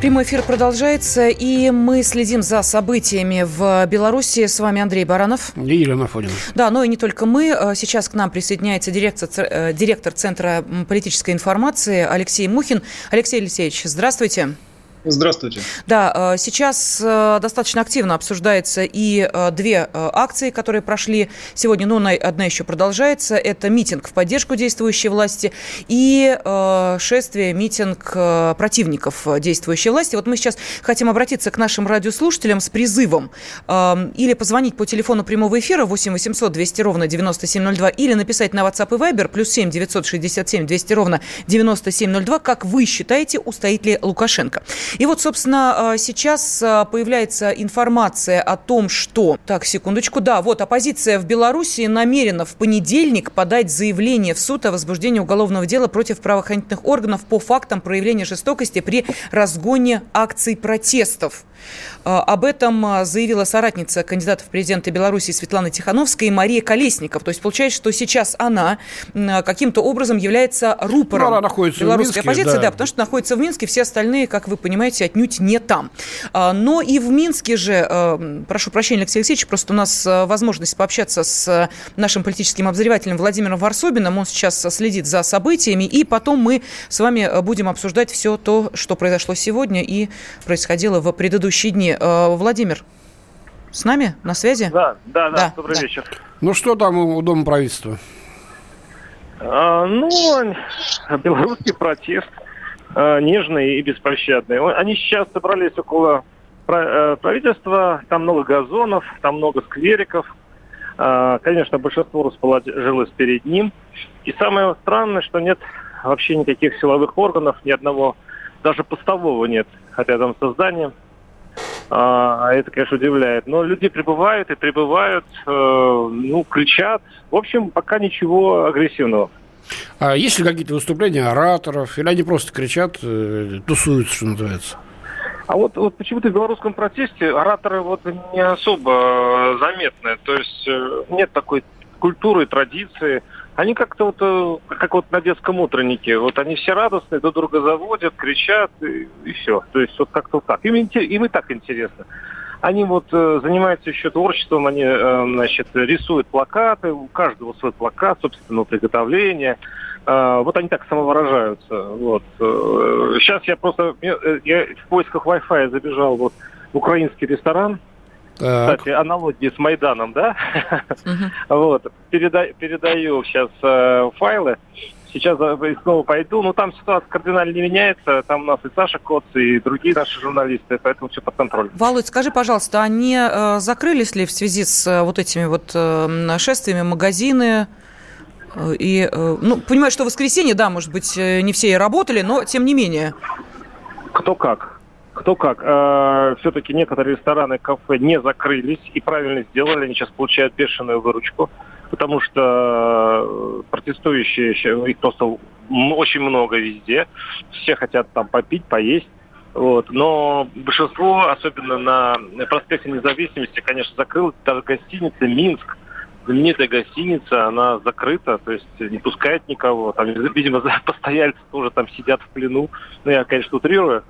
Прямой эфир продолжается, и мы следим за событиями в Беларуси. С вами Андрей Баранов. И Елена Фонина. Да, но и не только мы. Сейчас к нам присоединяется директор, э, директор Центра политической информации Алексей Мухин. Алексей Алексеевич, здравствуйте. Здравствуйте. Да, э, сейчас э, достаточно активно обсуждается и э, две акции, которые прошли сегодня, но одна еще продолжается. Это митинг в поддержку действующей власти и шествие, митинг противников действующей власти. Вот мы сейчас хотим обратиться к нашим радиослушателям с призывом или позвонить по телефону прямого эфира 8 800 200 ровно 9702 или написать на WhatsApp и Viber плюс 7 967 200 ровно 9702. Как вы считаете, устоит ли Лукашенко? И вот, собственно, а, сейчас а, появляется информация о том, что... Так, секундочку. Да, вот оппозиция в Беларуси намерена в понедельник подать заявление в суд о возбуждении уголовного дела против правоохранительных органов по фактам проявления жестокости при разгоне акций протестов. А, об этом заявила соратница кандидата в президенты Беларуси Светлана Тихановская и Мария Колесников. То есть получается, что сейчас она каким-то образом является рупором ну, она находится белорусской в Минске, оппозиции, да. да, потому что находится в Минске, все остальные, как вы понимаете, отнюдь не там. А, но и в Минске же, а, прошу прощения, Алексей Алексеевич, просто у нас а, возможность пообщаться с нашим политическим обозревателем Владимиром Варсобиным. Он сейчас следит за событиями, и потом мы с вами будем обсуждать все то, что произошло сегодня и происходило в предыдущие дни. Владимир, с нами на связи? Да, да, да, да добрый да. вечер. Ну что там у Дома правительства? А, ну, белорусский протест – э, нежные и беспощадные. Они сейчас собрались около э, правительства, там много газонов, там много сквериков. Э, конечно, большинство расположилось перед ним. И самое странное, что нет вообще никаких силовых органов, ни одного, даже постового нет рядом с зданием. А это, конечно, удивляет. Но люди прибывают и прибывают, э, ну, кричат. В общем, пока ничего агрессивного. А есть ли какие-то выступления ораторов, или они просто кричат, э, тусуются, что называется? А вот, вот почему-то в белорусском протесте ораторы вот не особо э, заметны. То есть нет такой культуры, традиции. Они как-то вот, как вот на детском утреннике. Вот они все радостные, друг друга заводят, кричат и, и все. То есть вот как-то так. Им, им и так интересно. Они вот э, занимаются еще творчеством, они, э, значит, рисуют плакаты, у каждого свой плакат собственного приготовления. Э, вот они так самовыражаются. Вот. Э, сейчас я просто, э, я в поисках Wi-Fi забежал вот в украинский ресторан, так. Кстати, аналогии с Майданом, да? Угу. Вот. Переда- передаю сейчас э, файлы. Сейчас снова пойду. Ну, там ситуация кардинально не меняется. Там у нас и Саша Коц, и другие наши журналисты, поэтому все под контролем. Володь, скажи, пожалуйста, они э, закрылись ли в связи с э, вот этими вот э, нашествиями магазины? Э, и, э, ну, понимаю, что в воскресенье, да, может быть, э, не все и работали, но тем не менее. Кто как? Кто как. Э, все-таки некоторые рестораны, кафе не закрылись и правильно сделали. Они сейчас получают бешеную выручку потому что э, протестующие, их просто очень много везде, все хотят там попить, поесть. Вот. Но большинство, особенно на проспекте Независимости, конечно, закрылось. Даже гостиница «Минск», знаменитая гостиница, она закрыта, то есть не пускает никого. Там, видимо, постояльцы тоже там сидят в плену. Ну, я, конечно, утрирую.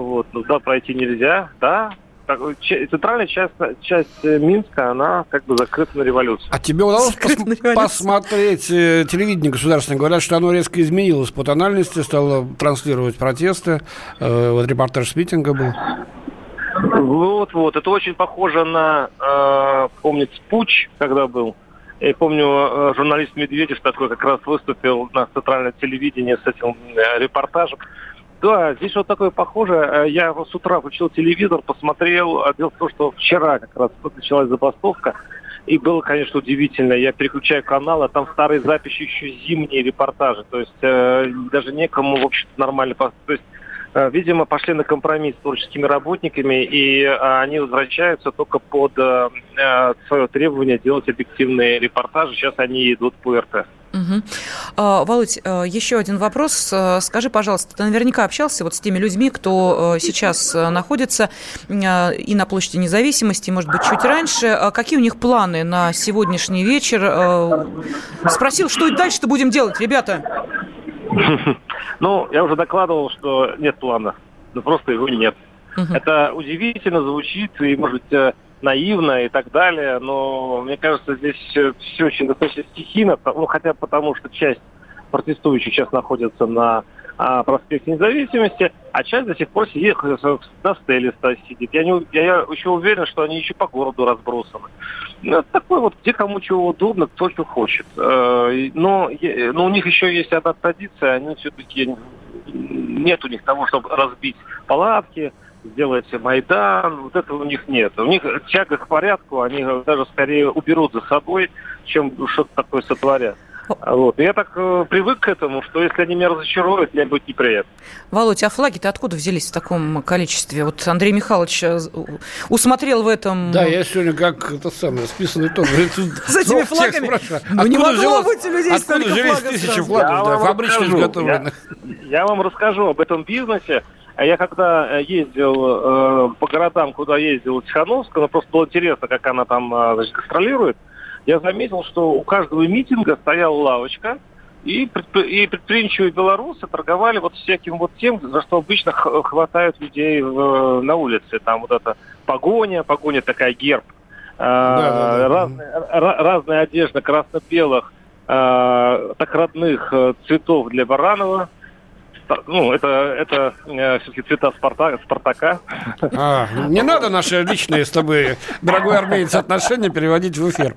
Вот. Но туда пройти нельзя. Да, центральная часть, часть э, Минска, она как бы закрыта на революцию. А тебе удалось пос- посмотреть э, телевидение государственное? Говорят, что оно резко изменилось по тональности, стало транслировать протесты. Э, вот репортаж с митинга был. Вот, вот. Это очень похоже на, э, помните, Пуч, когда был. Я помню, э, журналист Медведев такой как раз выступил на центральном телевидении с этим репортажем. Да, здесь вот такое похоже. Э, я с утра включил телевизор, посмотрел. А дело в том, что вчера как раз началась забастовка. И было, конечно, удивительно. Я переключаю канал, а там старые записи еще зимние репортажи. То есть э, даже некому, в общем-то, нормально... То есть э, видимо, пошли на компромисс с творческими работниками, и они возвращаются только под свое требование делать объективные репортажи. Сейчас они идут по РТ. Угу. Володь, а, еще один вопрос. А, скажи, пожалуйста, ты наверняка общался вот с теми людьми, кто сейчас находится и на площади независимости, может быть, чуть раньше. Какие у них планы на сегодняшний вечер? Спросил, что и дальше-то будем делать, ребята? Ну, я уже докладывал, что нет плана. Ну, просто его нет. Это удивительно звучит, и, может быть, э, наивно и так далее, но мне кажется, здесь все очень достаточно стихийно, ну, хотя потому, что часть протестующих сейчас находится на а, проспекте независимости, а часть до сих пор сидит на стеле сидит. Я, не, я еще уверен, что они еще по городу разбросаны. Ну, это такой вот, где кому чего удобно, кто что хочет. Э, но, но у них еще есть одна традиция, они все-таки нет у них того, чтобы разбить палатки, сделать Майдан, вот этого у них нет. У них тяга к порядку, они даже скорее уберут за собой, чем что-то такое сотворят. Вот. Я так э, привык к этому, что если они меня разочаруют, мне будет неприятно. Володь, а флаги-то откуда взялись в таком количестве? Вот Андрей Михайлович э, усмотрел в этом... Да, я сегодня как это самое, списанный тон. С этими флагами? Ну не могло быть у людей столько флагов. Тысячи флагов, фабрично изготовленных? Я вам расскажу об этом бизнесе. А я когда э, ездил э, по городам, куда ездил Тихановская, ну, просто было интересно, как она там э, значит, гастролирует, я заметил, что у каждого митинга стояла лавочка, и, и предприимчивые белорусы торговали вот всяким вот тем, за что обычно хватают людей в, на улице. Там вот это погоня, погоня такая герб, да, да, да. Разная, разная одежда красно-белых, так родных цветов для Баранова, ну, это, это э, все-таки цвета Спарта, Спартака. А, не надо наши личные с тобой, дорогой армеец, отношения переводить в эфир.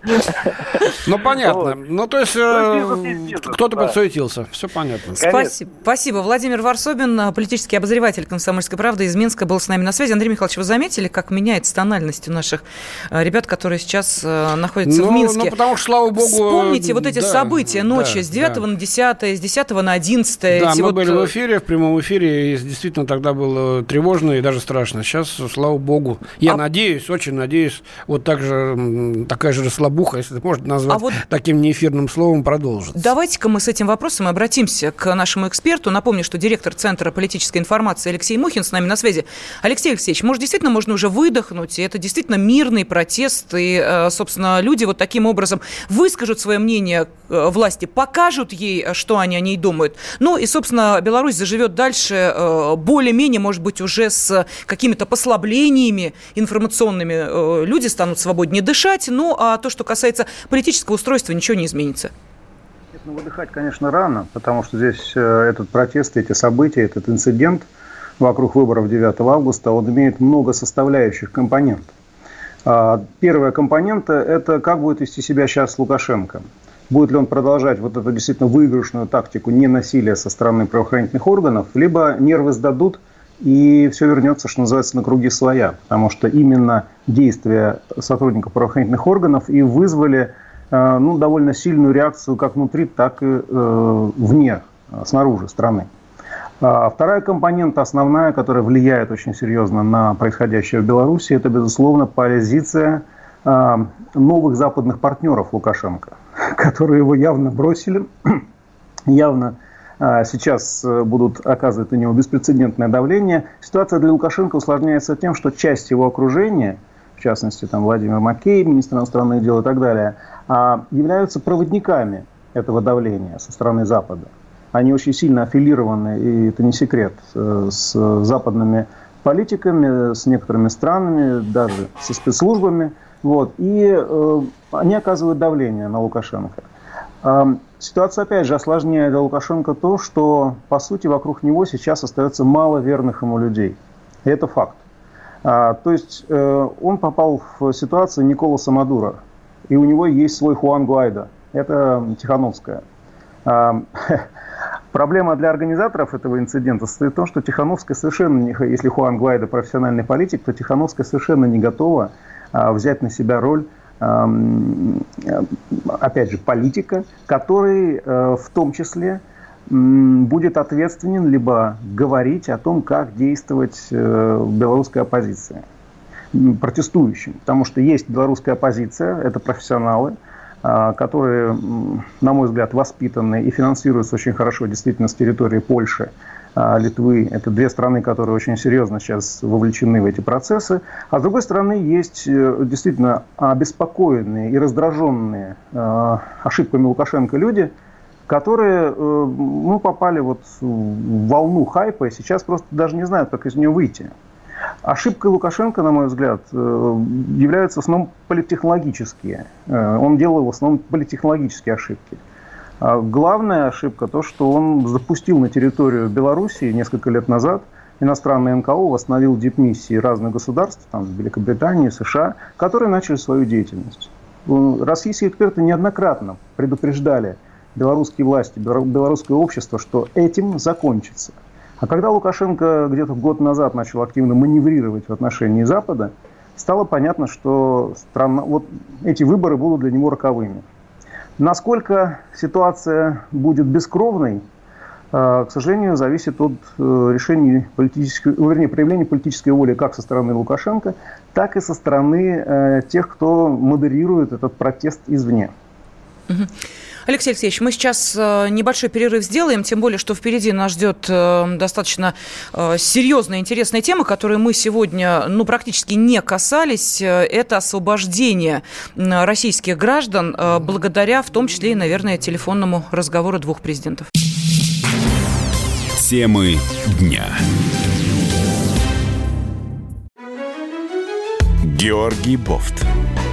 Ну, понятно. Ну, то есть, э, кто-то подсуетился. Все понятно. Спасибо. Спасибо. Владимир Варсобин, политический обозреватель «Комсомольской правды» из Минска, был с нами на связи. Андрей Михайлович, вы заметили, как меняется тональность у наших э, ребят, которые сейчас э, находятся ну, в Минске? Ну, потому что, слава богу... Вспомните вот эти да, события ночи да, с 9 да. на 10, с 10 на 11. Да, мы вот... были в эфире, в прямом эфире, и действительно тогда было тревожно и даже страшно. Сейчас, слава богу, я а... надеюсь, очень надеюсь, вот так же, такая же расслабуха, если можно назвать а вот... таким неэфирным словом, продолжится. Давайте-ка мы с этим вопросом обратимся к нашему эксперту. Напомню, что директор Центра политической информации Алексей Мухин с нами на связи. Алексей Алексеевич, может, действительно можно уже выдохнуть, и это действительно мирный протест, и, э, собственно, люди вот таким образом выскажут свое мнение власти, покажут ей, что они о ней думают. Ну и, собственно, Беларусь заживет живет дальше э, более-менее, может быть, уже с какими-то послаблениями информационными. Э, люди станут свободнее дышать. Ну, а то, что касается политического устройства, ничего не изменится. Ну, выдыхать, конечно, рано, потому что здесь э, этот протест, эти события, этот инцидент вокруг выборов 9 августа, он имеет много составляющих компонентов. А, первая компонента – это как будет вести себя сейчас Лукашенко. Будет ли он продолжать вот эту действительно выигрышную тактику ненасилия со стороны правоохранительных органов, либо нервы сдадут, и все вернется, что называется, на круги своя. Потому что именно действия сотрудников правоохранительных органов и вызвали э, ну, довольно сильную реакцию как внутри, так и э, вне, э, снаружи страны. А вторая компонента, основная, которая влияет очень серьезно на происходящее в Беларуси, это, безусловно, позиция новых западных партнеров Лукашенко которые его явно бросили, явно а, сейчас э, будут оказывать на него беспрецедентное давление. Ситуация для Лукашенко усложняется тем, что часть его окружения, в частности там Владимир Макей, министр иностранных дел и так далее, а, являются проводниками этого давления со стороны Запада. Они очень сильно аффилированы, и это не секрет, э, с западными политиками, с некоторыми странами, даже со спецслужбами. Вот, и э, они оказывают давление на Лукашенко. Э, ситуация, опять же, осложняет Лукашенко то, что, по сути, вокруг него сейчас остается мало верных ему людей. И это факт. А, то есть э, он попал в ситуацию Николаса Мадура, и у него есть свой Хуан Гуайда. Это Тихановская. А, проблема для организаторов этого инцидента состоит в том, что Тихановская совершенно не, если Хуан Гуайда профессиональный политик, то Тихановская совершенно не готова а, взять на себя роль опять же, политика, который э, в том числе будет ответственен, либо говорить о том, как действовать э, белорусской оппозиции, протестующим. Потому что есть белорусская оппозиция, это профессионалы, а, которые, на мой взгляд, воспитаны и финансируются очень хорошо действительно с территории Польши, а, Литвы. Это две страны, которые очень серьезно сейчас вовлечены в эти процессы. А с другой стороны, есть э, действительно обеспокоенные и раздраженные а, ошибками Лукашенко люди, которые э, ну, попали вот в волну хайпа и сейчас просто даже не знают, как из нее выйти. Ошибкой Лукашенко, на мой взгляд, э, являются в основном политтехнологические. Он делал в основном политтехнологические ошибки. А главная ошибка то, что он запустил на территорию Белоруссии несколько лет назад иностранный НКО, восстановил дипмиссии разных государств, там, Великобритании, США, которые начали свою деятельность. Российские эксперты неоднократно предупреждали белорусские власти, белорусское общество, что этим закончится. А когда Лукашенко где-то год назад начал активно маневрировать в отношении Запада, стало понятно, что страна, вот эти выборы будут для него роковыми. Насколько ситуация будет бескровной, э, к сожалению, зависит от э, решений политической, вернее, проявления политической воли как со стороны Лукашенко, так и со стороны э, тех, кто модерирует этот протест извне. Алексей Алексеевич, мы сейчас э, небольшой перерыв сделаем, тем более, что впереди нас ждет э, достаточно э, серьезная, интересная тема, которую мы сегодня ну, практически не касались. Это освобождение российских граждан благодаря, в том числе и, наверное, телефонному разговору двух президентов. Темы дня. Георгий Бофт.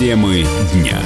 Темы дня.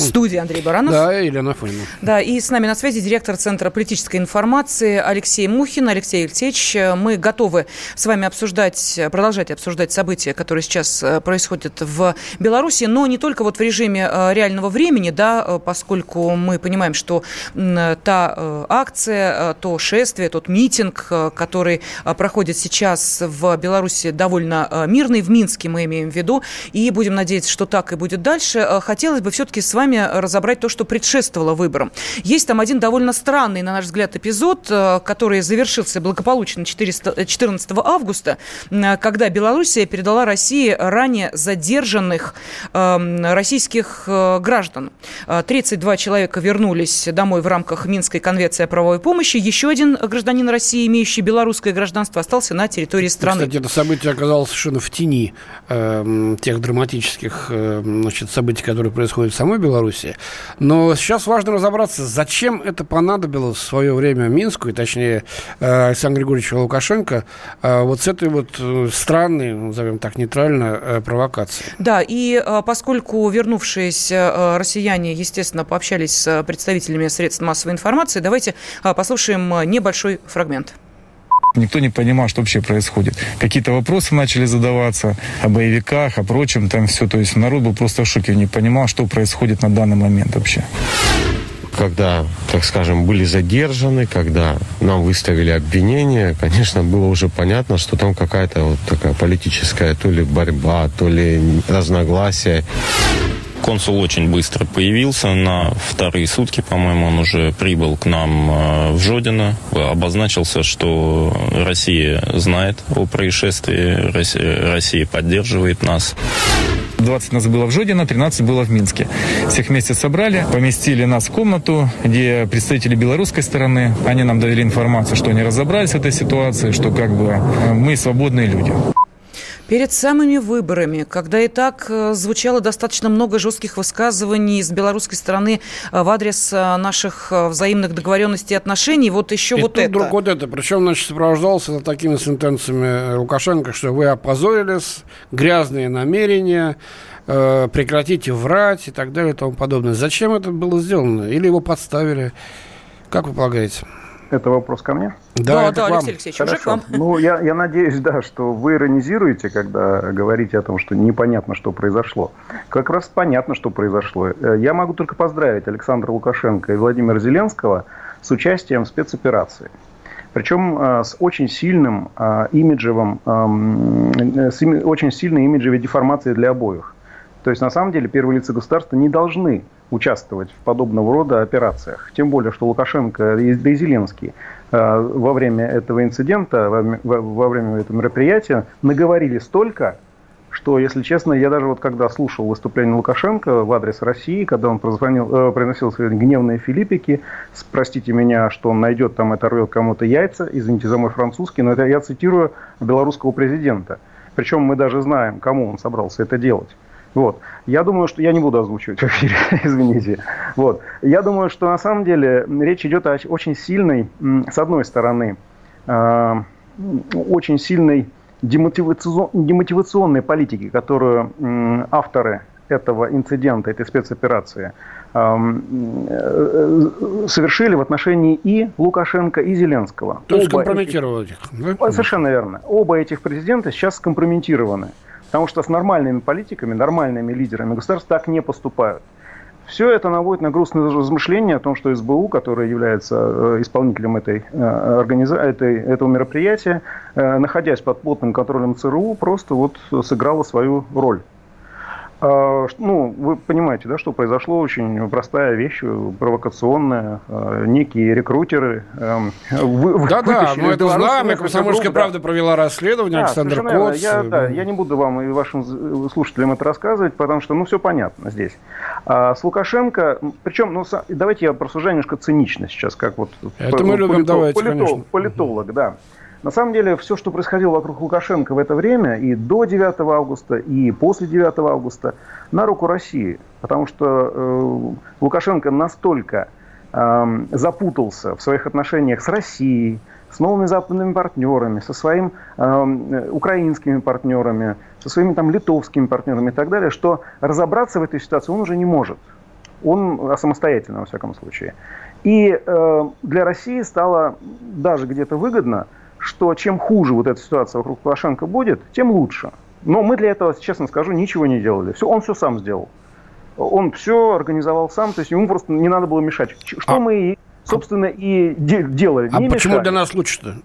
В студии Андрей Баранов. Да, Елена Фойна. Да, и с нами на связи директор Центра политической информации Алексей Мухин. Алексей Алексеевич, мы готовы с вами обсуждать, продолжать обсуждать события, которые сейчас э, происходят в Беларуси, но не только вот в режиме э, реального времени, да, э, поскольку мы понимаем, что та акция, то шествие, тот митинг, который проходит сейчас в Беларуси довольно мирный, в Минске мы имеем в виду, и будем надеяться, что так и будет дальше. Хотелось бы все-таки с вами вами разобрать то, что предшествовало выборам. Есть там один довольно странный, на наш взгляд, эпизод, э, который завершился благополучно 14 августа, когда Белоруссия передала России ранее задержанных эм, российских э, граждан. 32 э, человека вернулись домой в рамках Минской конвенции о правовой помощи. Еще один гражданин России, имеющий белорусское гражданство, остался на территории страны. Кстати, это событие оказалось совершенно в тени э, тех драматических э, значит, событий, которые происходят в самой Беларуси Беларуси. Но сейчас важно разобраться, зачем это понадобилось в свое время Минску, и точнее э, Александру Григорьевичу Лукашенко, э, вот с этой вот э, странной, назовем так нейтрально, провокацией. Да, и поскольку вернувшиеся россияне, естественно, пообщались с представителями средств массовой информации, давайте послушаем небольшой фрагмент. Никто не понимал, что вообще происходит. Какие-то вопросы начали задаваться о боевиках, о прочем, там все. То есть народ был просто в шоке, не понимал, что происходит на данный момент вообще когда, так скажем, были задержаны, когда нам выставили обвинения, конечно, было уже понятно, что там какая-то вот такая политическая то ли борьба, то ли разногласия. Консул очень быстро появился. На вторые сутки, по-моему, он уже прибыл к нам э, в Жодино. Обозначился, что Россия знает о происшествии, Россия поддерживает нас. 20 нас было в Жодино, 13 было в Минске. Всех вместе собрали, поместили нас в комнату, где представители белорусской стороны, они нам довели информацию, что они разобрались в этой ситуации, что как бы э, мы свободные люди. Перед самыми выборами, когда и так э, звучало достаточно много жестких высказываний с белорусской стороны э, в адрес э, наших взаимных договоренностей и отношений, вот еще и вот это. вдруг вот это. Причем, значит, сопровождался такими сентенциями Лукашенко, что вы опозорились, грязные намерения, э, прекратите врать и так далее и тому подобное. Зачем это было сделано? Или его подставили? Как вы полагаете? Это вопрос ко мне? Да, да, да Алексей Алексеевич, Хорошо. уже к вам. Ну, я, я надеюсь, да, что вы иронизируете, когда говорите о том, что непонятно, что произошло. Как раз понятно, что произошло. Э, я могу только поздравить Александра Лукашенко и Владимира Зеленского с участием в спецоперации. Причем э, с очень сильным э, имиджевым, с очень сильной имиджевой деформацией для обоих. То есть, на самом деле, первые лица государства не должны участвовать в подобного рода операциях. Тем более, что Лукашенко и, да и Зеленский э, во время этого инцидента, во, время этого мероприятия наговорили столько, что, если честно, я даже вот когда слушал выступление Лукашенко в адрес России, когда он прозвонил, э, приносил свои гневные филиппики, простите меня, что он найдет там, это рвет кому-то яйца, извините за мой французский, но это я цитирую белорусского президента. Причем мы даже знаем, кому он собрался это делать. Вот. Я думаю, что я не буду озвучивать в эфире, извините. Вот. Я думаю, что на самом деле речь идет о очень сильной, с одной стороны, э, очень сильной демотивационной политике, которую авторы этого инцидента, этой спецоперации э, совершили в отношении и Лукашенко, и Зеленского. То есть скомпрометировали их, да? Совершенно верно. Оба этих президента сейчас скомпрометированы. Потому что с нормальными политиками, нормальными лидерами государств так не поступают. Все это наводит на грустные размышления о том, что СБУ, который является э, исполнителем этой, э, организа... этой, этого мероприятия, э, находясь под плотным контролем ЦРУ, просто вот сыграла свою роль. А, ну, вы понимаете, да, что произошло очень простая вещь, провокационная. А, некие рекрутеры эм, вы, Да-да, мы это знаем, и «Комсомольская правда» да. провела расследование, да, Александр Коц. Я, да, я не буду вам и вашим слушателям это рассказывать, потому что, ну, все понятно здесь. А с Лукашенко, причем, ну, давайте я просужаю немножко цинично сейчас, как вот... Это мы любим, давайте, политолог, конечно. Политолог, да. На самом деле, все, что происходило вокруг Лукашенко в это время, и до 9 августа, и после 9 августа, на руку России. Потому что э, Лукашенко настолько э, запутался в своих отношениях с Россией, с новыми западными партнерами, со своими э, украинскими партнерами, со своими там литовскими партнерами и так далее, что разобраться в этой ситуации он уже не может. Он самостоятельно, во всяком случае. И э, для России стало даже где-то выгодно – что чем хуже вот эта ситуация вокруг Лукашенко будет, тем лучше. Но мы для этого, честно скажу, ничего не делали. Все, он все сам сделал. Он все организовал сам, то есть ему просто не надо было мешать. Что а... мы, собственно, и де- делали. А не почему мешали. для нас лучше-то?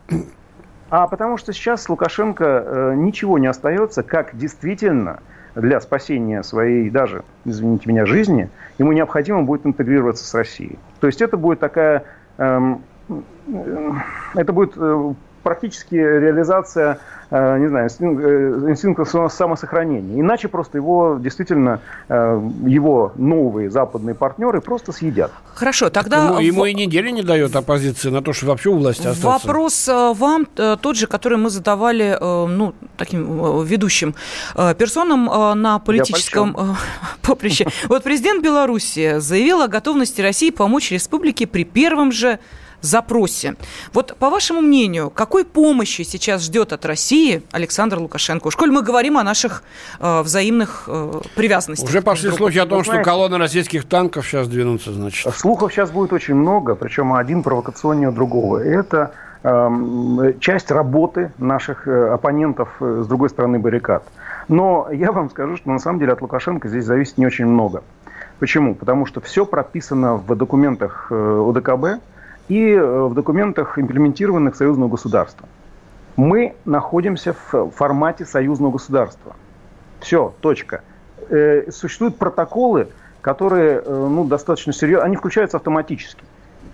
А потому что сейчас Лукашенко э, ничего не остается, как действительно для спасения своей даже, извините меня, жизни, ему необходимо будет интегрироваться с Россией. То есть это будет такая, эм, э, это будет э, практически реализация, э, не знаю, э, инстинкта самосохранения. Иначе просто его действительно, э, его новые западные партнеры просто съедят. Хорошо, тогда... Ему, ему и недели не дает оппозиции на то, что вообще у власти остаться. Вопрос вам тот же, который мы задавали ну, таким ведущим персонам на политическом поприще. Вот президент Беларуси заявил о готовности России помочь республике при первом же запросе. Вот по вашему мнению, какой помощи сейчас ждет от России Александр Лукашенко? Уж коль мы говорим о наших э, взаимных э, привязанностях. Уже пошли слухи о том, что колонны российских танков сейчас двинутся, значит. Слухов сейчас будет очень много, причем один провокационнее другого. Это э, часть работы наших э, оппонентов э, с другой стороны баррикад. Но я вам скажу, что на самом деле от Лукашенко здесь зависит не очень много. Почему? Потому что все прописано в документах э, ОДКБ, и э, в документах, имплементированных союзного государства. Мы находимся в формате союзного государства. Все, точка. Э, существуют протоколы, которые э, ну, достаточно серьезно, они включаются автоматически.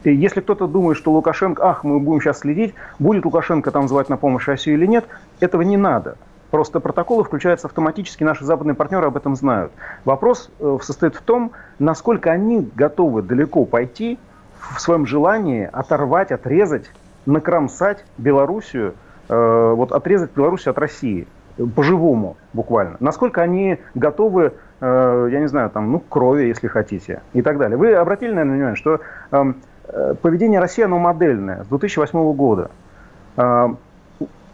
И если кто-то думает, что Лукашенко, ах, мы будем сейчас следить, будет Лукашенко там звать на помощь Россию или нет, этого не надо. Просто протоколы включаются автоматически, наши западные партнеры об этом знают. Вопрос состоит в том, насколько они готовы далеко пойти в своем желании оторвать, отрезать, накромсать Белоруссию, э, вот отрезать Белоруссию от России по-живому буквально. Насколько они готовы, э, я не знаю, там, ну, крови, если хотите, и так далее. Вы обратили, наверное, внимание, что эм, э, поведение России, оно модельное, с 2008 года. Э,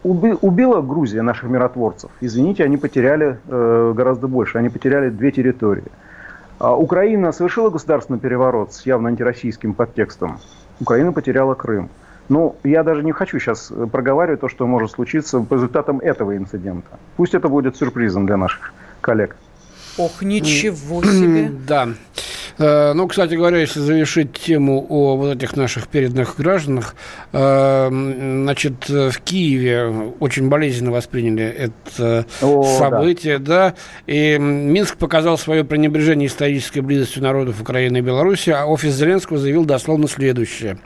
убила Грузия наших миротворцев. Извините, они потеряли э, гораздо больше. Они потеряли две территории. А Украина совершила государственный переворот с явно антироссийским подтекстом. Украина потеряла Крым. Ну, я даже не хочу сейчас проговаривать то, что может случиться по результатам этого инцидента. Пусть это будет сюрпризом для наших коллег. Ох, ничего себе. Да. Э, ну, кстати говоря, если завершить тему о вот этих наших передных гражданах, э, значит, в Киеве очень болезненно восприняли это о, событие, да. да, и Минск показал свое пренебрежение исторической близостью народов Украины и Беларуси, а офис Зеленского заявил дословно следующее.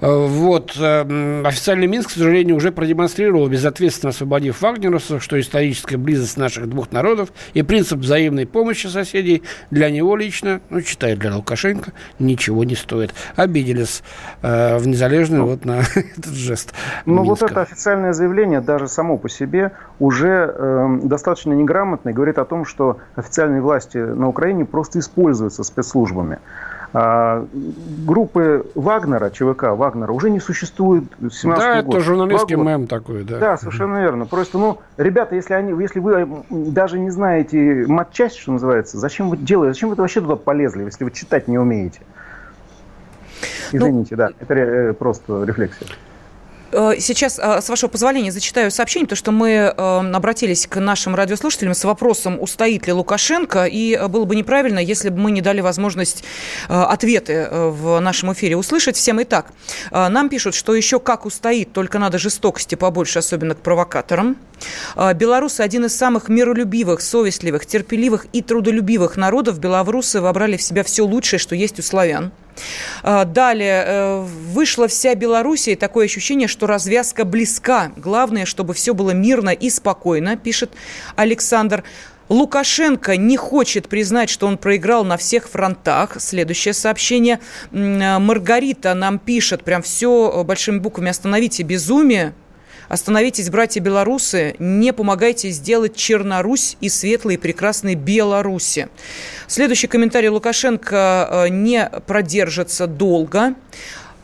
Э, вот. Э, официальный Минск, к сожалению, уже продемонстрировал, безответственно освободив вагнеровцев, что историческая близость наших двух народов и принцип взаимной помощи соседей для него лично, ну, читает для Лукашенко, ничего не стоит. Обиделись э, в незалежную ну, вот на этот жест. Ну, вот это официальное заявление даже само по себе уже э, достаточно неграмотно и говорит о том, что официальные власти на Украине просто используются спецслужбами. А, группы Вагнера, ЧВК Вагнера, уже не существует с 17 Да, года. это журналистский Два мем такой, да. Да, совершенно верно. Просто, ну, ребята, если, они, если вы даже не знаете матчасть, что называется, зачем вы делаете, зачем вы вообще туда полезли, если вы читать не умеете? Ну, Извините, ну, да, это э, просто рефлексия. Э, сейчас, э, с вашего позволения, зачитаю сообщение, потому что мы э, обратились к нашим радиослушателям с вопросом, устоит ли Лукашенко, и было бы неправильно, если бы мы не дали возможность ответы в нашем эфире услышать всем. Итак, нам пишут, что еще как устоит, только надо жестокости побольше, особенно к провокаторам. Белорусы – один из самых миролюбивых, совестливых, терпеливых и трудолюбивых народов. Белорусы вобрали в себя все лучшее, что есть у славян. А, далее, э, вышла вся Белоруссия, и такое ощущение, что развязка близка. Главное, чтобы все было мирно и спокойно, пишет Александр. Лукашенко не хочет признать, что он проиграл на всех фронтах. Следующее сообщение. Маргарита нам пишет, прям все большими буквами, остановите безумие. Остановитесь, братья белорусы, не помогайте сделать Чернорусь и светлые прекрасные Беларуси. Следующий комментарий Лукашенко э, не продержится долго.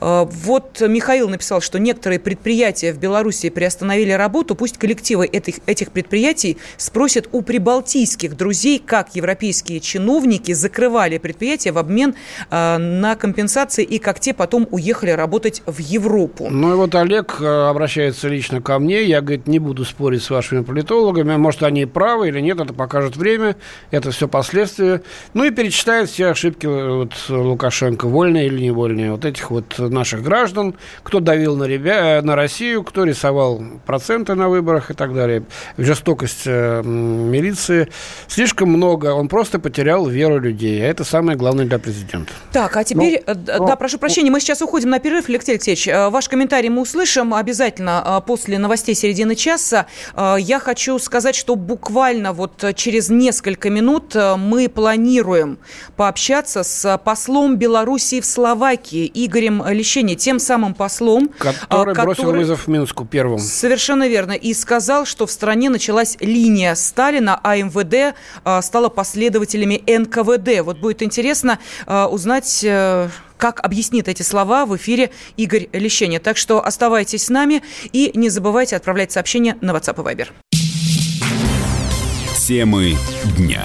Э, вот Михаил написал, что некоторые предприятия в Беларуси приостановили работу. Пусть коллективы этих, этих предприятий спросят у прибалтийских друзей, как европейские чиновники закрывали предприятия в обмен э, на компенсации и как те потом уехали работать в Европу. Ну и вот Олег э, обращается лично ко мне. Я, говорит, не буду спорить с вашими политологами. Может, они правы или нет, это покажет время. Это все последствия. Ну и перечитает все ошибки вот, Лукашенко, вольные или невольные. Вот этих вот наших граждан, кто давил на, ребя... на Россию, кто рисовал проценты на выборах и так далее. Жестокость э, милиции. Слишком много. Он просто потерял веру людей. А это самое главное для президента. Так, а теперь, ну, э, да, ну, прошу прощения, мы сейчас уходим на перерыв, Алексей Алексеевич. Э, ваш комментарий мы услышим обязательно э, после новостей середины часа. Я хочу сказать, что буквально вот через несколько минут мы планируем пообщаться с послом Белоруссии в Словакии Игорем Лещене, тем самым послом, который, который бросил вызов Минску первым. Совершенно верно. И сказал, что в стране началась линия Сталина, а МВД а, стала последователями НКВД. Вот будет интересно а, узнать э, как объяснит эти слова в эфире Игорь Лещеня. Так что оставайтесь с нами и не забывайте отправлять сообщения на WhatsApp и Viber. Темы дня.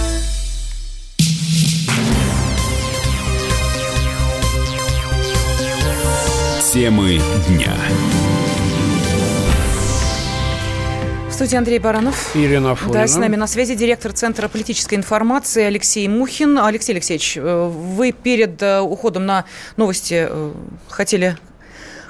Темы дня. В студии Андрей Баранов. Ирина Афонина. Да, с нами на связи директор Центра политической информации Алексей Мухин. Алексей Алексеевич, э, вы перед э, уходом на новости э, хотели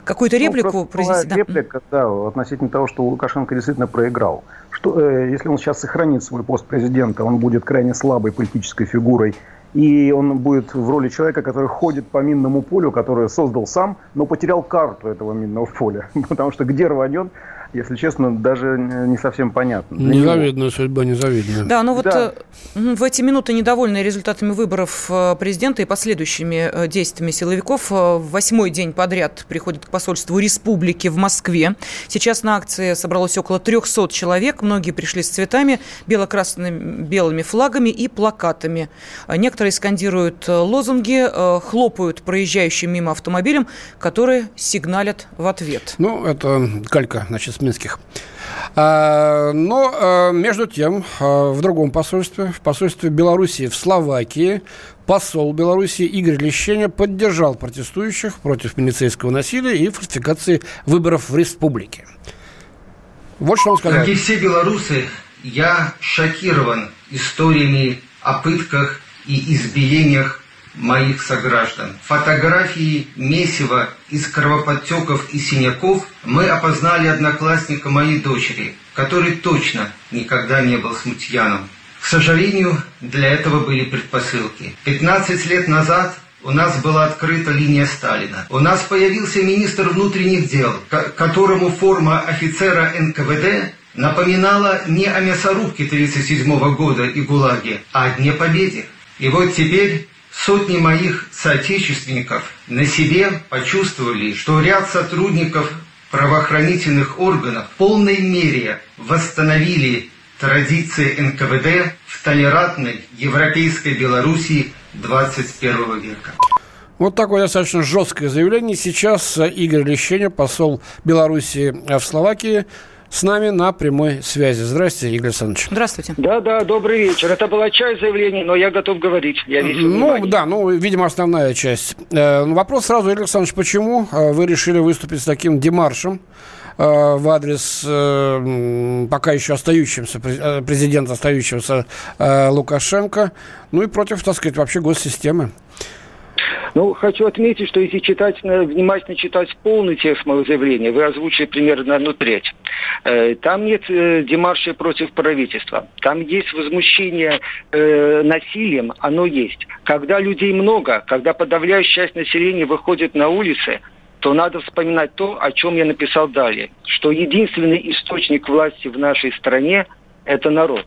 какую-то ну, реплику ну, произнести? Да. Реплика, да, относительно того, что Лукашенко действительно проиграл. Что, если он сейчас сохранит свой пост президента, он будет крайне слабой политической фигурой и он будет в роли человека, который ходит по минному полю, которое создал сам, но потерял карту этого минного поля. Потому что где рванет, если честно, даже не совсем понятно. Незавидная судьба, незавидная. Да, ну вот да. Э, в эти минуты недовольные результатами выборов э, президента и последующими э, действиями силовиков восьмой день подряд приходят к посольству республики в Москве. Сейчас на акции собралось около 300 человек. Многие пришли с цветами, бело-красными белыми флагами и плакатами. Некоторые скандируют лозунги, хлопают проезжающим мимо автомобилем, которые сигналят в ответ. Ну, это калька, значит, минских. А, но а, между тем, а, в другом посольстве, в посольстве Белоруссии в Словакии, посол Белоруссии Игорь Лещеня поддержал протестующих против милицейского насилия и фальсификации выборов в республике. Вот что он сказал. Как и все белорусы, я шокирован историями о пытках и избиениях моих сограждан. Фотографии месива из кровоподтеков и синяков мы опознали одноклассника моей дочери, который точно никогда не был смутьяном. К сожалению, для этого были предпосылки. 15 лет назад у нас была открыта линия Сталина. У нас появился министр внутренних дел, которому форма офицера НКВД напоминала не о мясорубке 1937 года и ГУЛАГе, а о Дне Победы. И вот теперь Сотни моих соотечественников на себе почувствовали, что ряд сотрудников правоохранительных органов в полной мере восстановили традиции НКВД в толерантной европейской Белоруссии 21 века. Вот такое достаточно жесткое заявление. Сейчас Игорь Лещеня, посол Белоруссии в Словакии, с нами на прямой связи. Здравствуйте, Игорь Александрович. Здравствуйте. Да, да, добрый вечер. Это была часть заявления, но я готов говорить. Я весь ну, внимание. да, ну, видимо, основная часть. Э, вопрос сразу, Игорь Александрович, почему э, вы решили выступить с таким демаршем? Э, в адрес пока еще остающимся, президента остающегося Лукашенко, ну и против, так сказать, вообще госсистемы. Ну, хочу отметить, что если читать, внимательно читать полный текст моего заявления, вы озвучили примерно одну треть. Э, там нет э, демаршей против правительства. Там есть возмущение э, насилием, оно есть. Когда людей много, когда подавляющая часть населения выходит на улицы, то надо вспоминать то, о чем я написал далее, что единственный источник власти в нашей стране – это народ.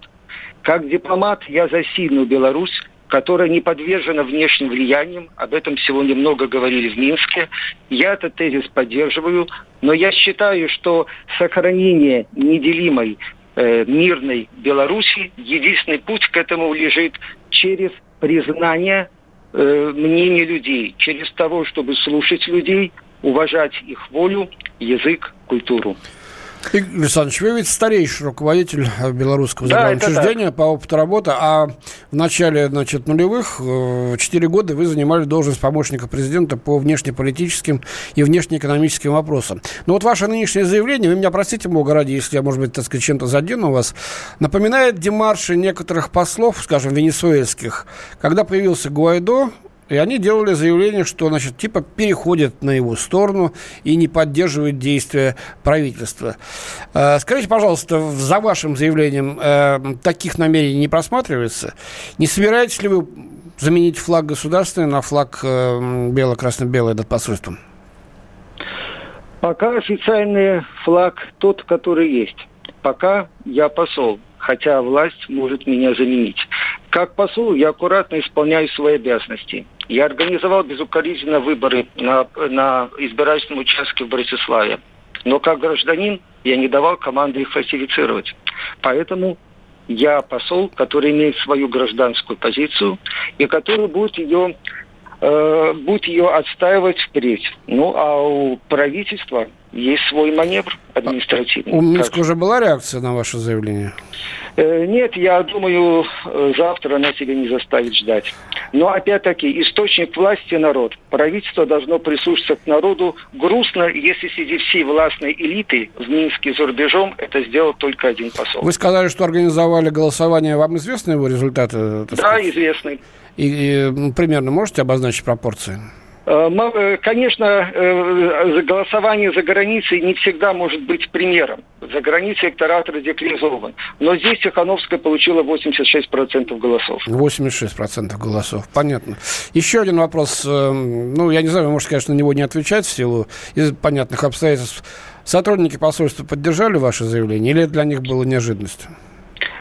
Как дипломат я за сильную Беларусь, которая не подвержена внешним влияниям. Об этом сегодня много говорили в Минске. Я этот тезис поддерживаю, но я считаю, что сохранение неделимой э, мирной Беларуси, единственный путь к этому лежит через признание э, мнения людей, через того, чтобы слушать людей, уважать их волю, язык, культуру. Игорь Александрович, вы ведь старейший руководитель белорусского да, по опыту работы, а в начале значит, нулевых, э, четыре года вы занимали должность помощника президента по внешнеполитическим и внешнеэкономическим вопросам. Но вот ваше нынешнее заявление, вы меня простите, Бога ради, если я, может быть, так сказать, чем-то задену вас, напоминает демарши некоторых послов, скажем, венесуэльских, когда появился Гуайдо, и они делали заявление, что, значит, типа переходят на его сторону и не поддерживают действия правительства. Э, скажите, пожалуйста, за вашим заявлением э, таких намерений не просматривается? Не собираетесь ли вы заменить флаг государственный на флаг э, бело-красно-белый над посольством? Пока официальный флаг тот, который есть. Пока я посол хотя власть может меня заменить. Как посол я аккуратно исполняю свои обязанности. Я организовал безукоризненно выборы на, на избирательном участке в Братиславе. Но как гражданин я не давал команды их фальсифицировать. Поэтому я посол, который имеет свою гражданскую позицию и который будет ее, будет ее отстаивать впредь. Ну а у правительства есть свой маневр административный. У Минска уже была реакция на ваше заявление? Э, нет, я думаю, э, завтра она себя не заставит ждать. Но опять-таки, источник власти – народ. Правительство должно прислушаться к народу. Грустно, если среди всей властной элиты в Минске за рубежом это сделал только один посол. Вы сказали, что организовали голосование. Вам известны его результаты? Да, известны. И, и примерно можете обозначить пропорции? Э, э, конечно, э, голосование за границей не всегда может быть примером. За границей электорат радикализован. Но здесь Тихановская получила 86% голосов. 86% голосов, понятно. Еще один вопрос. Ну, я не знаю, вы можете, конечно, на него не отвечать в силу из понятных обстоятельств. Сотрудники посольства поддержали ваше заявление или для них было неожиданностью?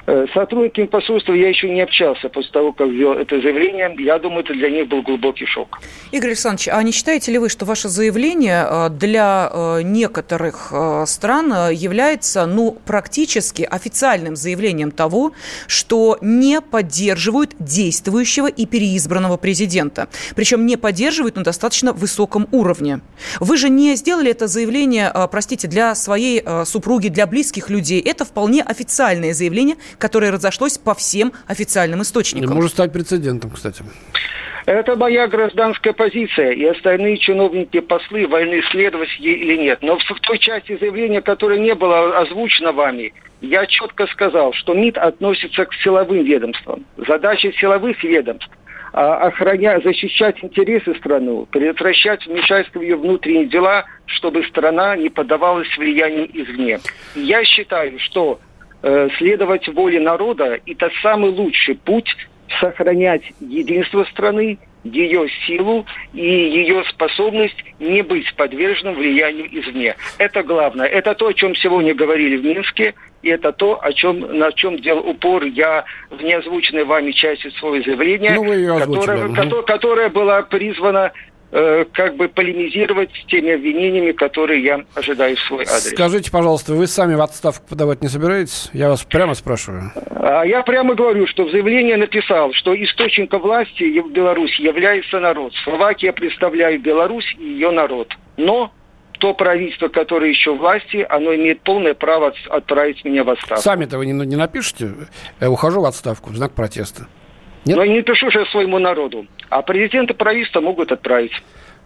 Э, сотрудниками посольства я еще не общался после того, как ввел это заявление. Я думаю, это для них был глубокий шок. Игорь Александрович, а не считаете ли вы, что ваше заявление э, для э, некоторых стран является, ну, практически официальным заявлением того, что не поддерживают действующего и переизбранного президента? Причем не поддерживают на достаточно высоком уровне. Вы же не сделали это заявление, простите, для своей супруги, для близких людей. Это вполне официальное заявление, которое разошлось по всем официальным источникам. И может стать прецедентом, кстати. Это моя гражданская позиция, и остальные чиновники, послы вольны следовать ей или нет. Но в той части заявления, которое не было озвучено вами, я четко сказал, что МИД относится к силовым ведомствам. Задача силовых ведомств а, охранять, защищать интересы страны, предотвращать вмешательство в ее внутренние дела, чтобы страна не поддавалась влиянию извне. Я считаю, что следовать воле народа – это самый лучший путь сохранять единство страны, ее силу и ее способность не быть подверженным влиянию извне. Это главное. Это то, о чем сегодня говорили в Минске, и это то, о чем, на чем делал упор я в неозвученной вами части своего заявления, ну, которое, угу. которое было призвано Э, как бы полемизировать с теми обвинениями, которые я ожидаю в свой адрес. Скажите, пожалуйста, вы сами в отставку подавать не собираетесь? Я вас прямо спрашиваю. А я прямо говорю, что в заявлении написал, что источником власти в Беларуси является народ. Словакия представляет Беларусь и ее народ. Но то правительство, которое еще в власти, оно имеет полное право отправить меня в отставку. Сами-то вы не, не напишите? Я ухожу в отставку в знак протеста. Нет? Но я не пишу же своему народу. А президента правительства могут отправить.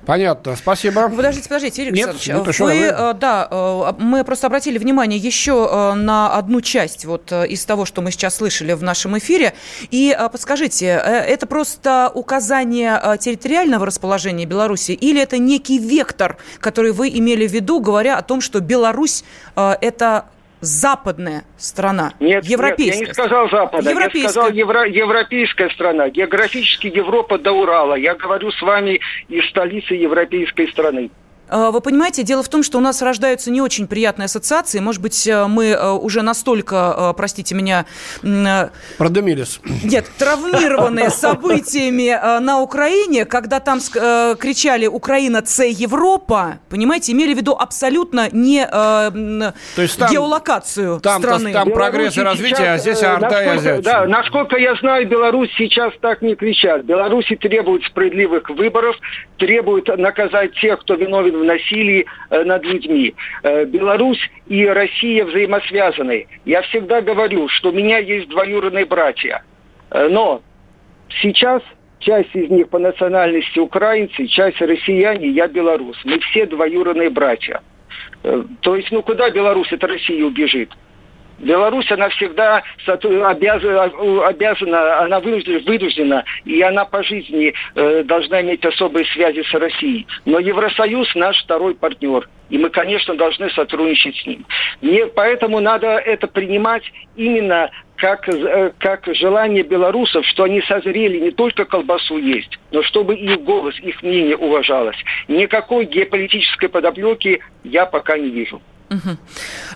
Понятно, спасибо. Подождите, подождите, Игорь Нет, Александрович, вы, э, да, э, мы просто обратили внимание еще э, на одну часть вот из того, что мы сейчас слышали в нашем эфире. И подскажите, это просто указание территориального расположения Беларуси или это некий вектор, который вы имели в виду, говоря о том, что Беларусь это западная страна, нет, европейская. Нет, я не сказал западная, европейская. я сказал евро, европейская страна. Географически Европа до Урала. Я говорю с вами из столицы европейской страны. А, вы понимаете, дело в том, что у нас рождаются не очень приятные ассоциации. Может быть, э, мы э, уже настолько, э, простите меня... Продымились. Нет, травмированные событиями на Украине, когда там кричали «Украина – це Европа», понимаете, имели в виду абсолютно не То есть там, геолокацию там, страны. Там прогресс и развитие, а здесь Орда и Азия. Да, насколько я знаю, Беларусь сейчас так не кричат. Беларуси требуют справедливых выборов, требуют наказать тех, кто виновен в насилии э, над людьми. Э, Беларусь и Россия взаимосвязаны. Я всегда говорю, что у меня есть двоюродные братья. Э, но сейчас часть из них по национальности украинцы, часть россияне, я белорус. Мы все двоюродные братья. То есть, ну куда Беларусь от России убежит? Беларусь, она всегда обязана, обязана она вынуждена, и она по жизни э, должна иметь особые связи с Россией. Но Евросоюз наш второй партнер. И мы, конечно, должны сотрудничать с ним. Не, поэтому надо это принимать именно как, э, как желание белорусов, что они созрели не только колбасу есть, но чтобы их голос, их мнение уважалось. Никакой геополитической подоплеки я пока не вижу. Угу.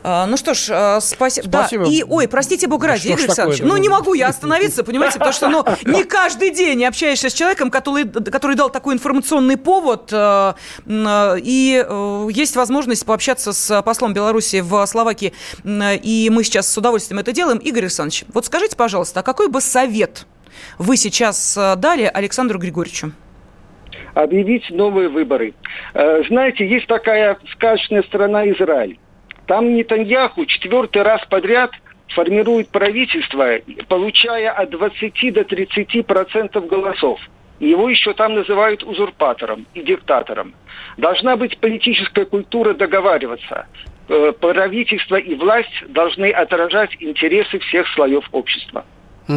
А, ну что ж, а, спаси... спасибо. Да. И, ой, простите бога ради, Игорь Александрович, ну не могу я остановиться, понимаете, потому что ну, не каждый день общаешься с человеком, который, который дал такой информационный повод, э, э, и э, есть возможность пообщаться с послом Беларуси в Словакии, и мы сейчас с удовольствием это делаем. Игорь Александрович, вот скажите, пожалуйста, а какой бы совет вы сейчас дали Александру Григорьевичу? Объявить новые выборы. Знаете, есть такая сказочная страна Израиль. Там Нетаньяху четвертый раз подряд формирует правительство, получая от 20 до 30 процентов голосов. Его еще там называют узурпатором и диктатором. Должна быть политическая культура договариваться. Э, правительство и власть должны отражать интересы всех слоев общества.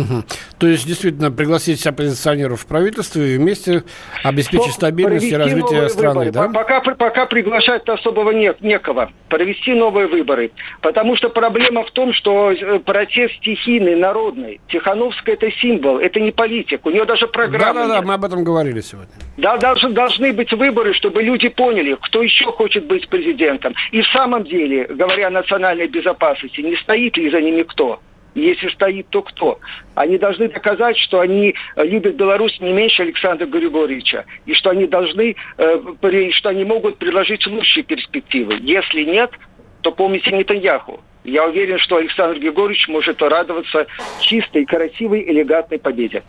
Угу. То есть, действительно, пригласить оппозиционеров в правительство и вместе обеспечить Но стабильность и развитие страны, выборы. да? Пока, пока приглашать особого нет, некого. Провести новые выборы. Потому что проблема в том, что э, протест стихийный, народный. Тихановская – это символ, это не политик. У нее даже программа Да-да-да, мы об этом говорили сегодня. Да, должны, должны быть выборы, чтобы люди поняли, кто еще хочет быть президентом. И в самом деле, говоря о национальной безопасности, не стоит ли за ними кто? Если стоит, то кто? Они должны доказать, что они э, любят Беларусь не меньше Александра Григорьевича, и что они должны, э, что они могут предложить лучшие перспективы. Если нет, то помните Нетаньяху. Я уверен, что Александр Григорьевич может радоваться чистой, красивой, элегантной победе.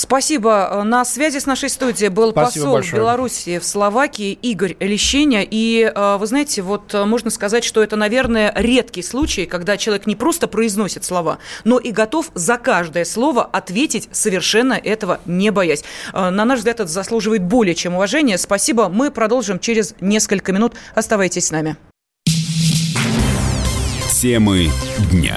Спасибо. На связи с нашей студией был Спасибо посол большое. Беларуси в Словакии Игорь Лещеня. И э, вы знаете, вот э, можно сказать, что это, наверное, редкий случай, когда человек не просто произносит слова, но и готов за каждое слово ответить, совершенно этого не боясь. Э, на наш взгляд, это заслуживает более чем уважения. Спасибо. Мы продолжим через несколько минут. Оставайтесь с нами. Темы дня.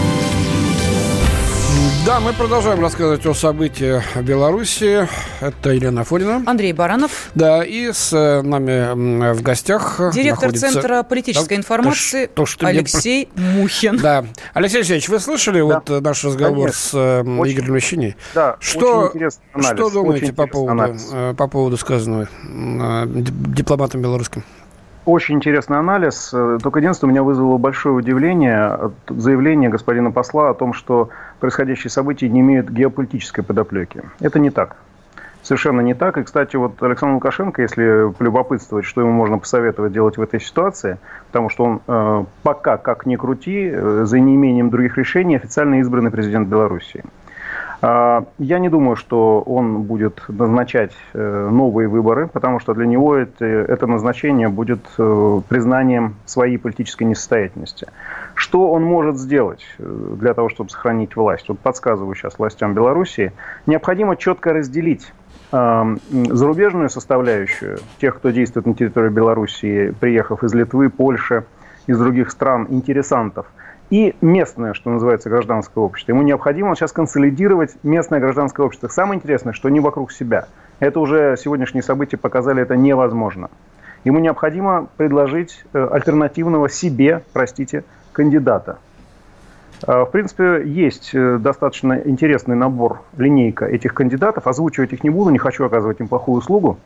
Да, мы продолжаем рассказывать о событиях в Беларуси. Это Елена Афонина. Андрей Баранов. Да, и с э, нами в гостях Директор находится... Центра политической да, информации то, что Алексей мне... Мухин. Да. Алексей Алексеевич, вы слышали да. вот э, наш разговор Конечно. с э, очень, Игорем Мещиной? Да, что, Что думаете по поводу, по поводу сказанного дипломатом белорусским? Очень интересный анализ. Только единственное, меня вызвало большое удивление заявление господина посла о том, что происходящие события не имеют геополитической подоплеки. Это не так. Совершенно не так. И, кстати, вот Александр Лукашенко, если полюбопытствовать, что ему можно посоветовать делать в этой ситуации, потому что он э, пока, как ни крути, э, за неимением других решений официально избранный президент Белоруссии. А, я не думаю, что он будет назначать э, новые выборы, потому что для него это, это назначение будет э, признанием своей политической несостоятельности. Что он может сделать э, для того, чтобы сохранить власть? Вот подсказываю сейчас властям Белоруссии. Необходимо четко разделить зарубежную составляющую тех, кто действует на территории Белоруссии, приехав из Литвы, Польши, из других стран, интересантов – и местное, что называется, гражданское общество. Ему необходимо сейчас консолидировать местное гражданское общество. Самое интересное, что не вокруг себя. Это уже сегодняшние события показали, это невозможно. Ему необходимо предложить э, альтернативного себе, простите, кандидата. Э, в принципе, есть э, достаточно интересный набор, линейка этих кандидатов. Озвучивать их не буду, не хочу оказывать им плохую услугу.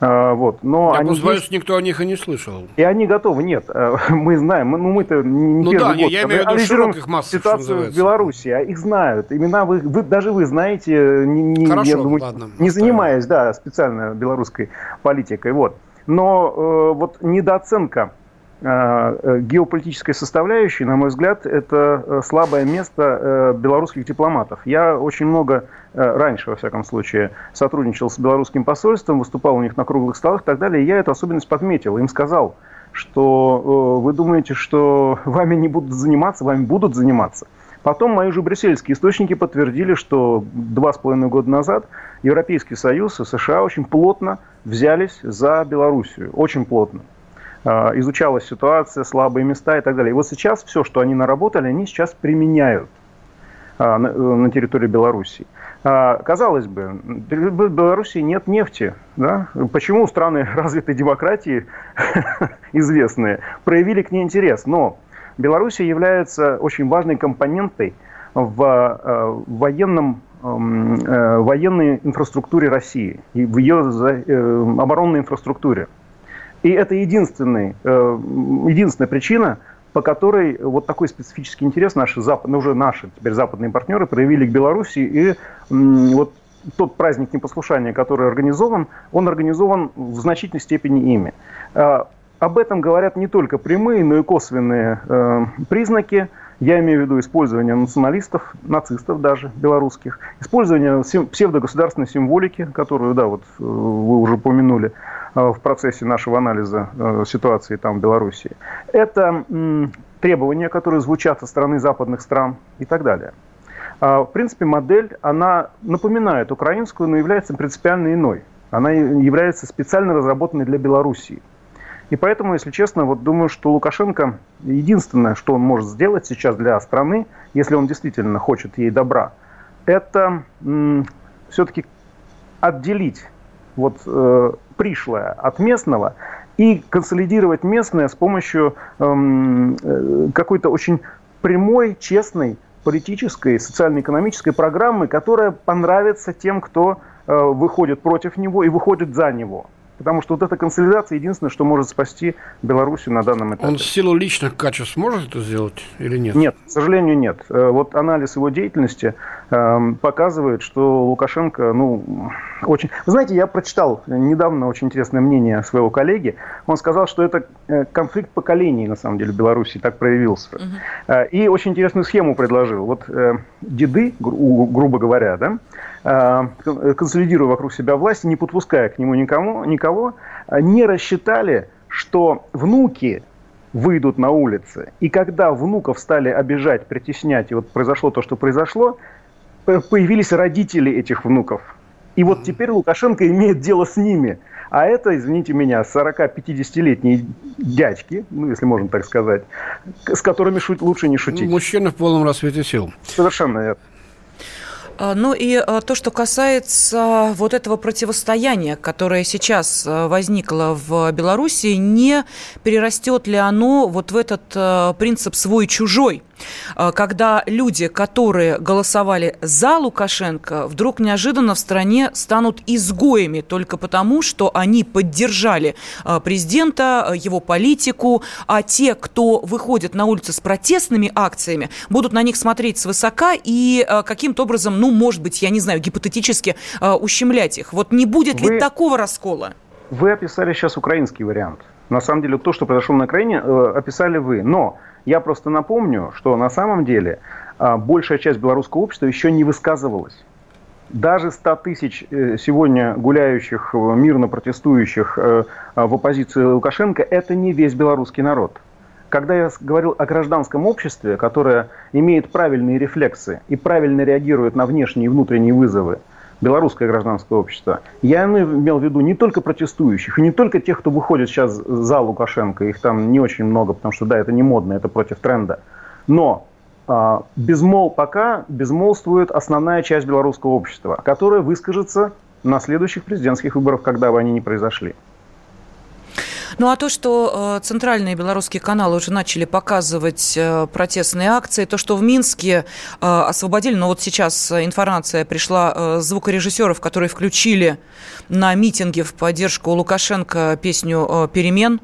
А, вот. Но Я они боюсь, есть... никто о них и не слышал. И они готовы, нет. Э, мы знаем, ну мы-то не ну, первый да, год. я имею в виду широких масс, ситуацию в Беларуси, а их знают. Имена вы, вы даже вы знаете, не, не, Хорошо, я думаю, ладно, не занимаясь, да, специально белорусской политикой. Вот. Но э, вот недооценка геополитической составляющей, на мой взгляд, это э, слабое место белорусских дипломатов. Я очень много раньше, во всяком случае, сотрудничал с белорусским посольством, выступал у них на круглых столах и так далее, и я эту особенность подметил. Им сказал, что вы думаете, что вами не будут заниматься, вами будут заниматься. Потом мои же брюссельские источники подтвердили, что два с половиной года назад Европейский Союз и США очень плотно взялись за Белоруссию. Очень плотно. А, изучалась ситуация, слабые места и так далее. И вот сейчас все, что они наработали, они сейчас применяют а, на территории Белоруссии. А, казалось бы, в Белоруссии нет нефти. Да? Почему страны развитой демократии, известные, проявили к ней интерес? Но Белоруссия является очень важной компонентой в военном э, военной инфраструктуре России и в ее э, оборонной инфраструктуре. И это единственный, э, единственная причина, по которой вот такой специфический интерес наши ну, уже наши теперь западные партнеры проявили к Беларуси. И вот тот праздник непослушания, который организован, он организован в значительной степени ими. Об этом говорят не только прямые, но и косвенные признаки – я имею в виду использование националистов, нацистов даже, белорусских, использование псевдогосударственной символики, которую, да, вот э, вы уже упомянули э, в процессе нашего анализа э, ситуации там в Белоруссии. Это требования, которые звучат со стороны западных стран и так далее. А, в принципе, модель, она напоминает украинскую, но является принципиально иной. Она является специально разработанной для Белоруссии. И поэтому, если честно, вот думаю, что Лукашенко единственное, что он может сделать сейчас для страны, если он действительно хочет ей добра, это все-таки отделить вот э, пришлое от местного и консолидировать местное с помощью эм, э, какой-то очень прямой, честной политической, социально-экономической программы, которая понравится тем, кто э, выходит против него и выходит за него. Потому что вот эта консолидация единственное, что может спасти Белоруссию на данном этапе. Он в силу личных качеств может это сделать или нет? Нет, к сожалению, нет. Э, вот анализ его деятельности э, показывает, что Лукашенко, ну, очень... Вы знаете, я прочитал недавно очень интересное мнение своего коллеги. Он сказал, что это э, конфликт поколений, на самом деле, в Беларуси так проявился. Угу. И очень интересную схему предложил. Вот деды, грубо говоря, да, консолидируя вокруг себя власть, не подпуская к нему никому, никого, не рассчитали, что внуки выйдут на улицы. И когда внуков стали обижать, притеснять, и вот произошло то, что произошло, появились родители этих внуков. И вот теперь Лукашенко имеет дело с ними. А это, извините меня, 40-50-летние дядьки, ну, если можно так сказать, с которыми шут, лучше не шутить. Мужчины в полном расцвете сил. Совершенно верно. А, ну и а, то, что касается вот этого противостояния, которое сейчас а, возникло в Беларуси, не перерастет ли оно вот в этот принцип свой-чужой? Э, когда люди, которые голосовали за Лукашенко, вдруг неожиданно в стране станут изгоями только потому, что они поддержали э, президента, э, его политику, а те, кто выходит на улицы с протестными акциями, будут на них смотреть свысока и каким-то образом, ну, может быть, я не знаю, гипотетически ущемлять их. Вот не будет Вы... ли такого раскола? Вы описали сейчас украинский вариант. На самом деле, то, что произошло на Украине, описали вы. Но я просто напомню, что на самом деле а, большая часть белорусского общества еще не высказывалась. Даже 100 тысяч э, сегодня гуляющих, э, мирно протестующих э, в оппозиции Лукашенко, это не весь белорусский народ. Когда я говорил о гражданском обществе, которое имеет правильные рефлексы и правильно реагирует на внешние и внутренние вызовы, белорусское гражданское общество, я имел в виду не только протестующих, и не только тех, кто выходит сейчас за Лукашенко, их там не очень много, потому что, да, это не модно, это против тренда, но а, безмол, пока безмолвствует основная часть белорусского общества, которая выскажется на следующих президентских выборах, когда бы они ни произошли. Ну а то, что э, центральные белорусские каналы уже начали показывать э, протестные акции, то, что в Минске э, освободили, но вот сейчас информация пришла звукорежиссеров, которые включили на митинге в поддержку Лукашенко песню «Перемен»,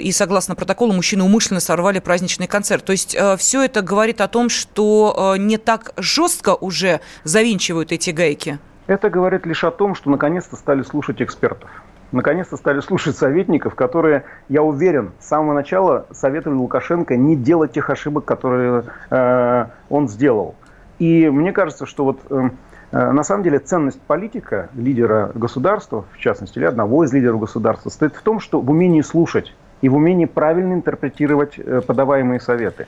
и согласно протоколу мужчины умышленно сорвали праздничный концерт. То есть все это говорит о том, что не так жестко уже завинчивают эти гайки. Это говорит лишь о том, что наконец-то стали слушать экспертов наконец-то стали слушать советников, которые, я уверен, с самого начала советовали Лукашенко не делать тех ошибок, которые э, он сделал. И мне кажется, что вот э, э, на самом деле ценность политика, лидера государства, в частности, или одного из лидеров государства, стоит в том, что в умении слушать и в умении правильно интерпретировать э, подаваемые советы.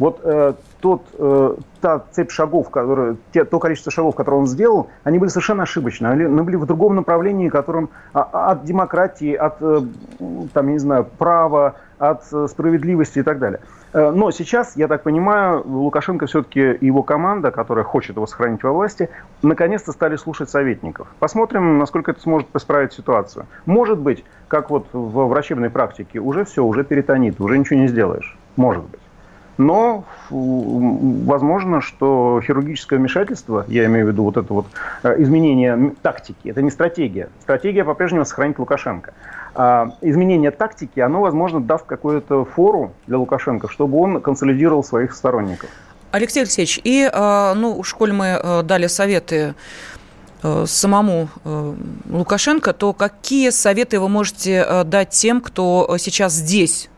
Вот э, тот, э, та цепь шагов, которые, те, то количество шагов, которые он сделал, они были совершенно ошибочны. Они, они были в другом направлении, которым а, а, от демократии, от, э, там, я не знаю, права, от э, справедливости и так далее. Э, но сейчас, я так понимаю, Лукашенко все-таки и его команда, которая хочет его сохранить во власти, наконец-то стали слушать советников. Посмотрим, насколько это сможет исправить ситуацию. Может быть, как вот в врачебной практике, уже все, уже перитонит, уже ничего не сделаешь. Может быть. Но возможно, что хирургическое вмешательство, я имею в виду вот это вот э, изменение тактики, это не стратегия. Стратегия по-прежнему сохранить Лукашенко. А изменение тактики, оно, возможно, даст какую-то фору для Лукашенко, чтобы он консолидировал своих сторонников. Алексей Алексеевич, и, э, ну, уж коль мы э, дали советы самому Лукашенко, то какие советы вы можете дать тем, кто сейчас здесь,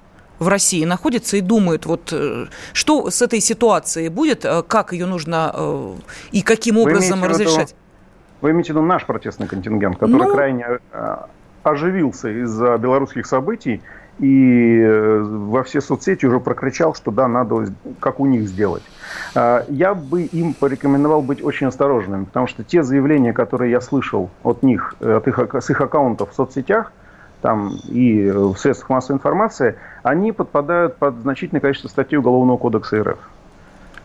в России находится и думают, вот э, что с этой ситуацией будет, э, как ее нужно э, и каким образом разрешать? Виду, вы имеете в виду наш протестный контингент, который ну... крайне оживился из-за белорусских событий и во все соцсети уже прокричал, что да, надо как у них сделать. Я бы им порекомендовал быть очень осторожными, потому что те заявления, которые я слышал от них, от их, с их аккаунтов в соцсетях, там и в средствах массовой информации, они подпадают под значительное количество статей Уголовного кодекса РФ.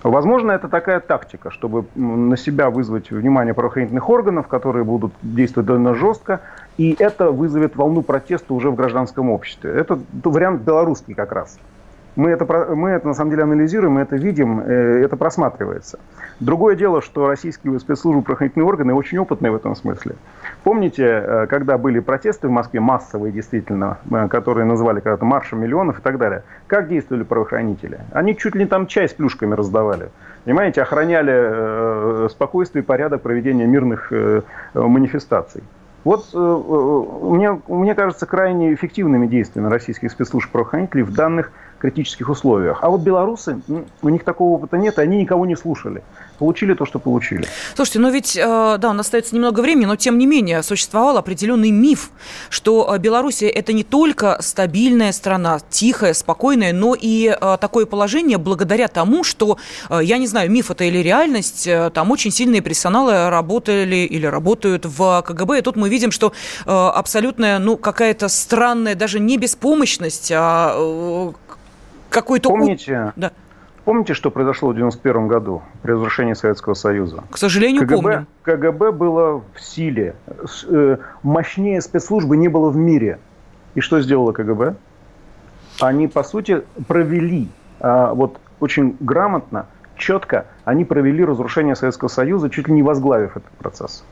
Возможно, это такая тактика, чтобы на себя вызвать внимание правоохранительных органов, которые будут действовать довольно жестко, и это вызовет волну протеста уже в гражданском обществе. Это вариант белорусский как раз. Мы это, мы это на самом деле анализируем, мы это видим, э, это просматривается. Другое дело, что российские спецслужбы, правоохранительные органы очень опытные в этом смысле. Помните, э, когда были протесты в Москве, массовые действительно, э, которые называли когда-то маршем миллионов и так далее, как действовали правоохранители? Они чуть ли не там чай с плюшками раздавали. Понимаете, охраняли спокойствие и порядок проведения мирных манифестаций. Вот мне, мне кажется крайне эффективными действиями российских спецслужб правоохранителей в данных критических условиях. А вот белорусы, у них такого опыта нет, и они никого не слушали. Получили то, что получили. Слушайте, но ведь, э, да, у нас остается немного времени, но тем не менее существовал определенный миф, что э, Белоруссия это не только стабильная страна, тихая, спокойная, но и э, такое положение благодаря тому, что, я не знаю, миф это или реальность, там очень сильные персоналы работали или работают в КГБ, и тут мы видим, что абсолютная, ну, какая-то странная, даже не беспомощность, а какой-то... Помните, да. помните, что произошло в 91 году при разрушении Советского Союза? К сожалению, КГБ, помню. КГБ было в силе. Э, мощнее спецслужбы не было в мире. И что сделало КГБ? Они, по сути, провели а, вот очень грамотно, четко, они провели разрушение Советского Союза, чуть ли не возглавив этот процесс.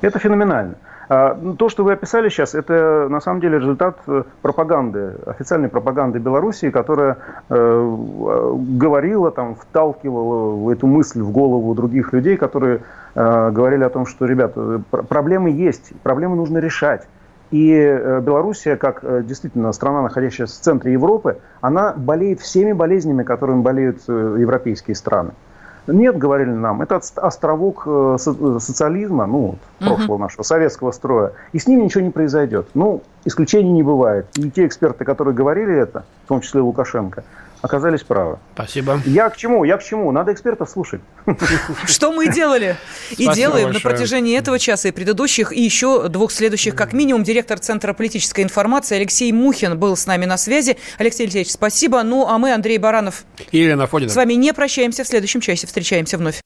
Это феноменально. А, ну, то, что вы описали сейчас, это на самом деле результат э, пропаганды, официальной пропаганды Белоруссии, которая э, говорила, там, вталкивала эту мысль в голову других людей, которые э, говорили о том, что, ребята, проблемы есть, проблемы нужно решать. И Белоруссия, как действительно страна, находящаяся в центре Европы, она болеет всеми болезнями, которыми болеют европейские страны. Нет, говорили нам, это островок э, социализма, ну, прошлого нашего, советского строя, и с ним ничего не произойдет. Ну, исключений не бывает. И те эксперты, которые говорили это, в том числе Лукашенко, оказались правы. Спасибо. Я к чему? Я к чему? Надо экспертов слушать. Что мы и делали. И делаем на протяжении этого часа и предыдущих, и еще двух следующих, как минимум. Директор Центра политической информации Алексей Мухин был с нами на связи. Алексей Алексеевич, спасибо. Ну, а мы, Андрей Баранов, и Елена Фонина. с вами не прощаемся. В следующем часе встречаемся вновь.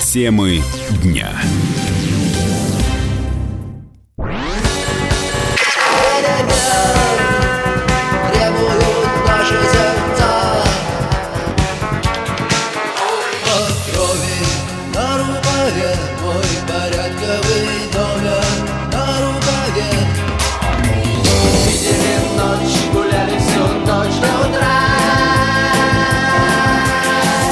Темы дня.